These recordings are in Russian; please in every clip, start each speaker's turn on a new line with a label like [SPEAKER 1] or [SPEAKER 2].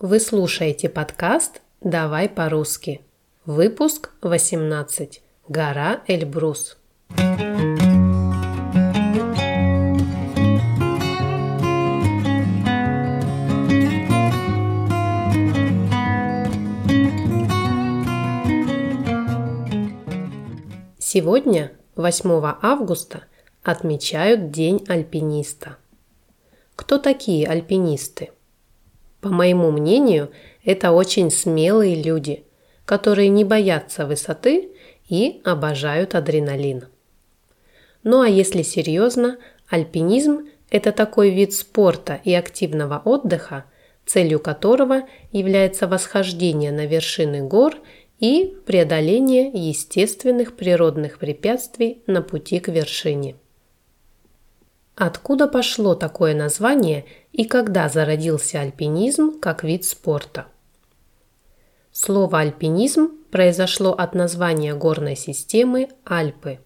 [SPEAKER 1] Вы слушаете подкаст «Давай по-русски». Выпуск 18. Гора Эльбрус. Сегодня, 8 августа, отмечают День альпиниста. Кто такие альпинисты? По моему мнению, это очень смелые люди, которые не боятся высоты и обожают адреналин. Ну а если серьезно, альпинизм – это такой вид спорта и активного отдыха, целью которого является восхождение на вершины гор и преодоление естественных природных препятствий на пути к вершине. Откуда пошло такое название и когда зародился альпинизм как вид спорта? Слово «альпинизм» произошло от названия горной системы Альпы,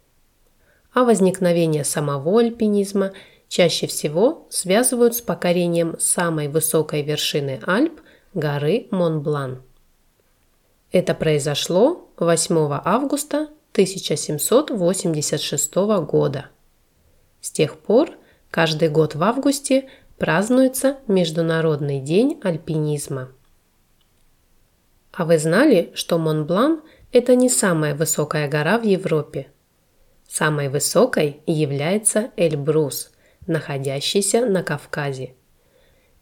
[SPEAKER 1] а возникновение самого альпинизма чаще всего связывают с покорением самой высокой вершины Альп – горы Монблан. Это произошло 8 августа 1786 года. С тех пор Каждый год в августе празднуется Международный день альпинизма. А вы знали, что Монблан – это не самая высокая гора в Европе? Самой высокой является Эльбрус, находящийся на Кавказе.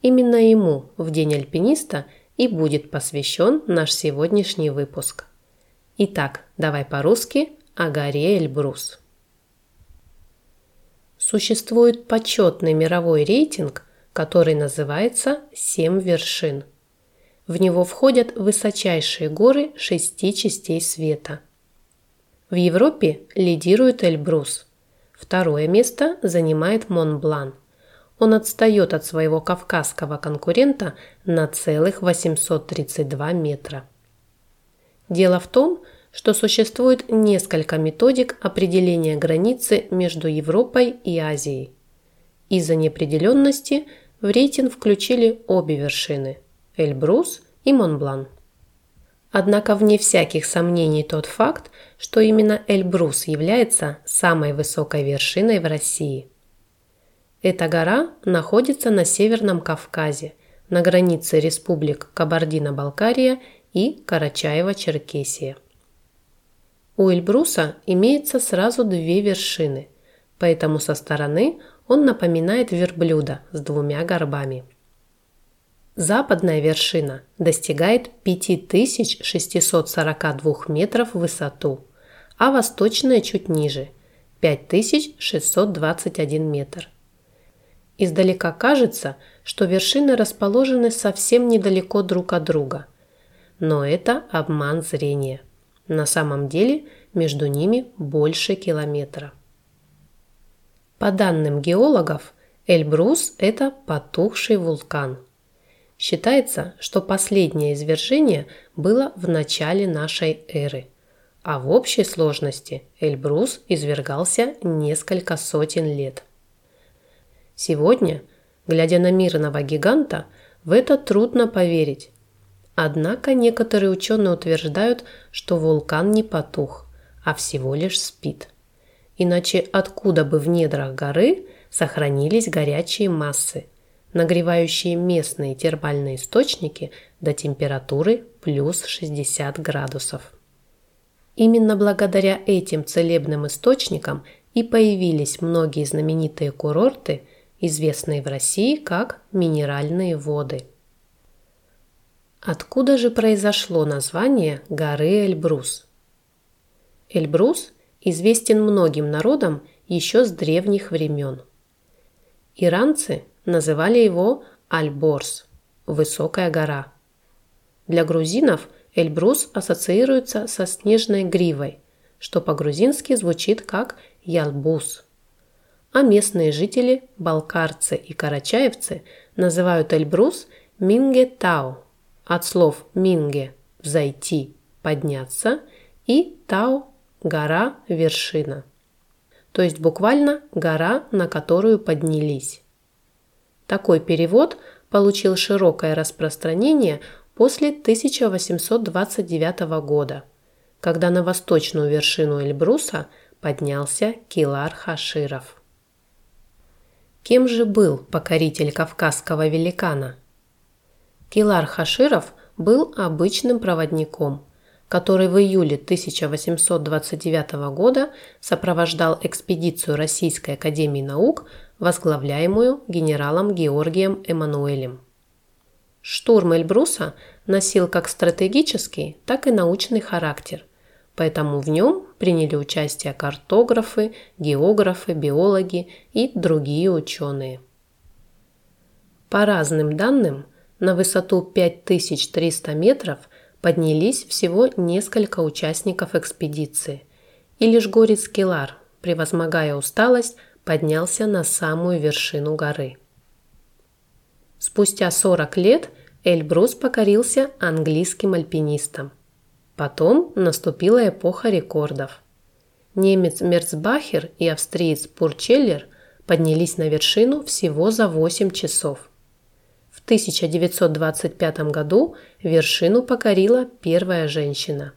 [SPEAKER 1] Именно ему в День альпиниста и будет посвящен наш сегодняшний выпуск. Итак, давай по-русски о горе Эльбрус. Существует почетный мировой рейтинг, который называется «Семь вершин». В него входят высочайшие горы шести частей света. В Европе лидирует Эльбрус. Второе место занимает Монблан. Он отстает от своего кавказского конкурента на целых 832 метра. Дело в том, что существует несколько методик определения границы между Европой и Азией. Из-за неопределенности в рейтинг включили обе вершины – Эльбрус и Монблан. Однако вне всяких сомнений тот факт, что именно Эльбрус является самой высокой вершиной в России. Эта гора находится на Северном Кавказе, на границе республик Кабардино-Балкария и Карачаево-Черкесия. У Эльбруса имеется сразу две вершины, поэтому со стороны он напоминает верблюда с двумя горбами. Западная вершина достигает 5642 метров в высоту, а восточная чуть ниже – 5621 метр. Издалека кажется, что вершины расположены совсем недалеко друг от друга, но это обман зрения – на самом деле между ними больше километра. По данным геологов, Эльбрус – это потухший вулкан. Считается, что последнее извержение было в начале нашей эры, а в общей сложности Эльбрус извергался несколько сотен лет. Сегодня, глядя на мирного гиганта, в это трудно поверить, Однако некоторые ученые утверждают, что вулкан не потух, а всего лишь спит. Иначе откуда бы в недрах горы сохранились горячие массы, нагревающие местные термальные источники до температуры плюс 60 градусов. Именно благодаря этим целебным источникам и появились многие знаменитые курорты, известные в России как минеральные воды – Откуда же произошло название горы Эльбрус? Эльбрус известен многим народам еще с древних времен. Иранцы называли его Альборс – высокая гора. Для грузинов Эльбрус ассоциируется со снежной гривой, что по-грузински звучит как Ялбус. А местные жители, балкарцы и карачаевцы называют Эльбрус Минге-Тау – от слов «минге» – «взойти», «подняться» и «тау» – «гора», «вершина». То есть буквально «гора, на которую поднялись». Такой перевод получил широкое распространение после 1829 года, когда на восточную вершину Эльбруса поднялся Килар Хаширов. Кем же был покоритель кавказского великана? Килар Хаширов был обычным проводником, который в июле 1829 года сопровождал экспедицию Российской академии наук, возглавляемую генералом Георгием Эммануэлем. Штурм Эльбруса носил как стратегический, так и научный характер, поэтому в нем приняли участие картографы, географы, биологи и другие ученые. По разным данным, на высоту 5300 метров поднялись всего несколько участников экспедиции, и лишь Горец Келар, превозмогая усталость, поднялся на самую вершину горы. Спустя 40 лет Эльбрус покорился английским альпинистам. Потом наступила эпоха рекордов. Немец Мерцбахер и австриец Пурчеллер поднялись на вершину всего за 8 часов. В 1925 году вершину покорила первая женщина.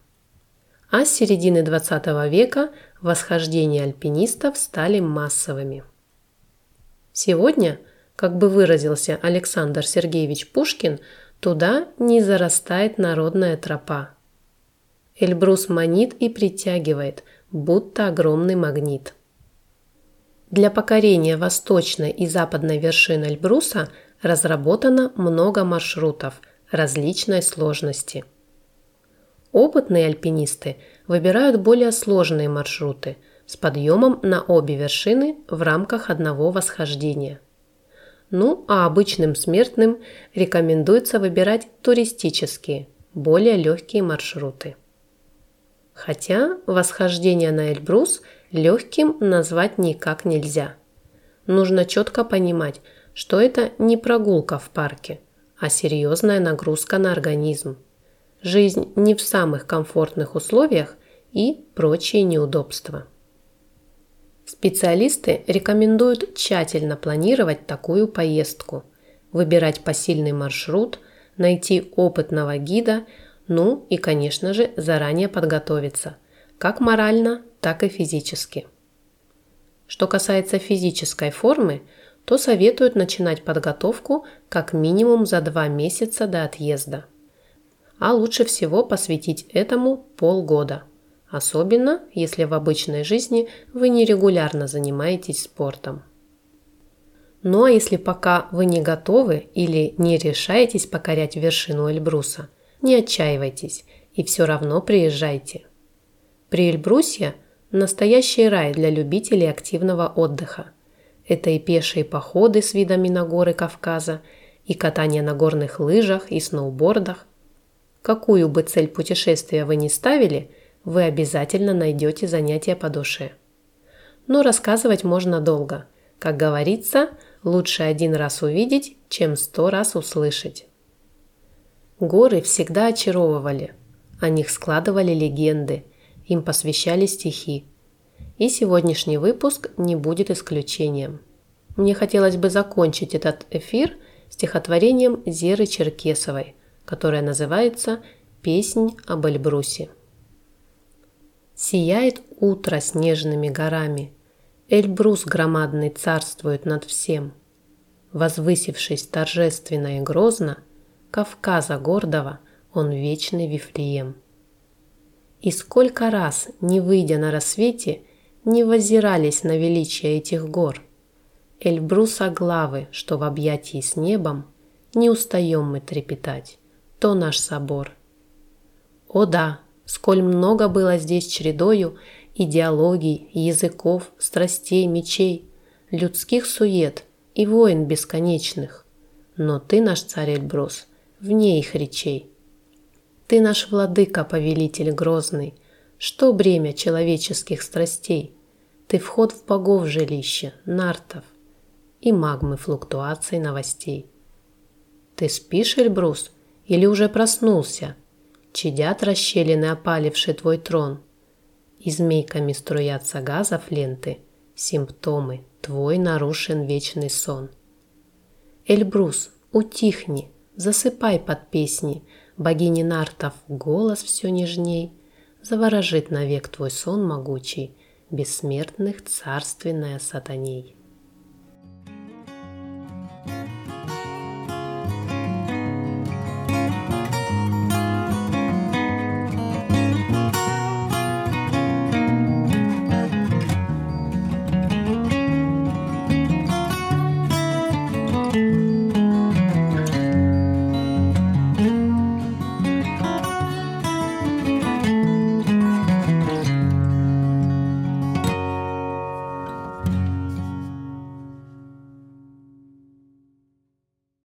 [SPEAKER 1] А с середины 20 века восхождения альпинистов стали массовыми. Сегодня, как бы выразился Александр Сергеевич Пушкин, туда не зарастает народная тропа. Эльбрус манит и притягивает, будто огромный магнит. Для покорения восточной и западной вершин Эльбруса – разработано много маршрутов различной сложности. Опытные альпинисты выбирают более сложные маршруты с подъемом на обе вершины в рамках одного восхождения. Ну а обычным смертным рекомендуется выбирать туристические, более легкие маршруты. Хотя восхождение на Эльбрус легким назвать никак нельзя. Нужно четко понимать, что это не прогулка в парке, а серьезная нагрузка на организм. Жизнь не в самых комфортных условиях и прочие неудобства. Специалисты рекомендуют тщательно планировать такую поездку, выбирать посильный маршрут, найти опытного гида, ну и, конечно же, заранее подготовиться, как морально, так и физически. Что касается физической формы – то советуют начинать подготовку как минимум за два месяца до отъезда. А лучше всего посвятить этому полгода, особенно если в обычной жизни вы нерегулярно занимаетесь спортом. Ну а если пока вы не готовы или не решаетесь покорять вершину Эльбруса, не отчаивайтесь и все равно приезжайте. При Эльбрусе – настоящий рай для любителей активного отдыха – это и пешие походы с видами на горы Кавказа, и катание на горных лыжах и сноубордах. Какую бы цель путешествия вы ни ставили, вы обязательно найдете занятия по душе. Но рассказывать можно долго. Как говорится, лучше один раз увидеть, чем сто раз услышать. Горы всегда очаровывали. О них складывали легенды, им посвящали стихи. И сегодняшний выпуск не будет исключением. Мне хотелось бы закончить этот эфир стихотворением Зеры Черкесовой, которое называется «Песнь об Эльбрусе». Сияет утро снежными горами, Эльбрус громадный царствует над всем. Возвысившись торжественно и грозно, Кавказа гордого он вечный Вифлеем. И сколько раз, не выйдя на рассвете, не возирались на величие этих гор. Эльбруса главы, что в объятии с небом, не устаем мы трепетать, то наш собор. О да, сколь много было здесь чередою идеологий, языков, страстей, мечей, людских сует и войн бесконечных. Но ты наш царь Эльбрус, вне их речей. Ты наш владыка, повелитель грозный, что бремя человеческих страстей? Ты вход в богов жилище, нартов и магмы флуктуаций новостей. Ты спишь, Эльбрус, или уже проснулся? Чадят расщелины опаливший твой трон. И змейками струятся газов ленты, симптомы, твой нарушен вечный сон. Эльбрус, Утихни, засыпай под песни, богини нартов голос все нежней, заворожит навек твой сон могучий, бессмертных царственная сатаней.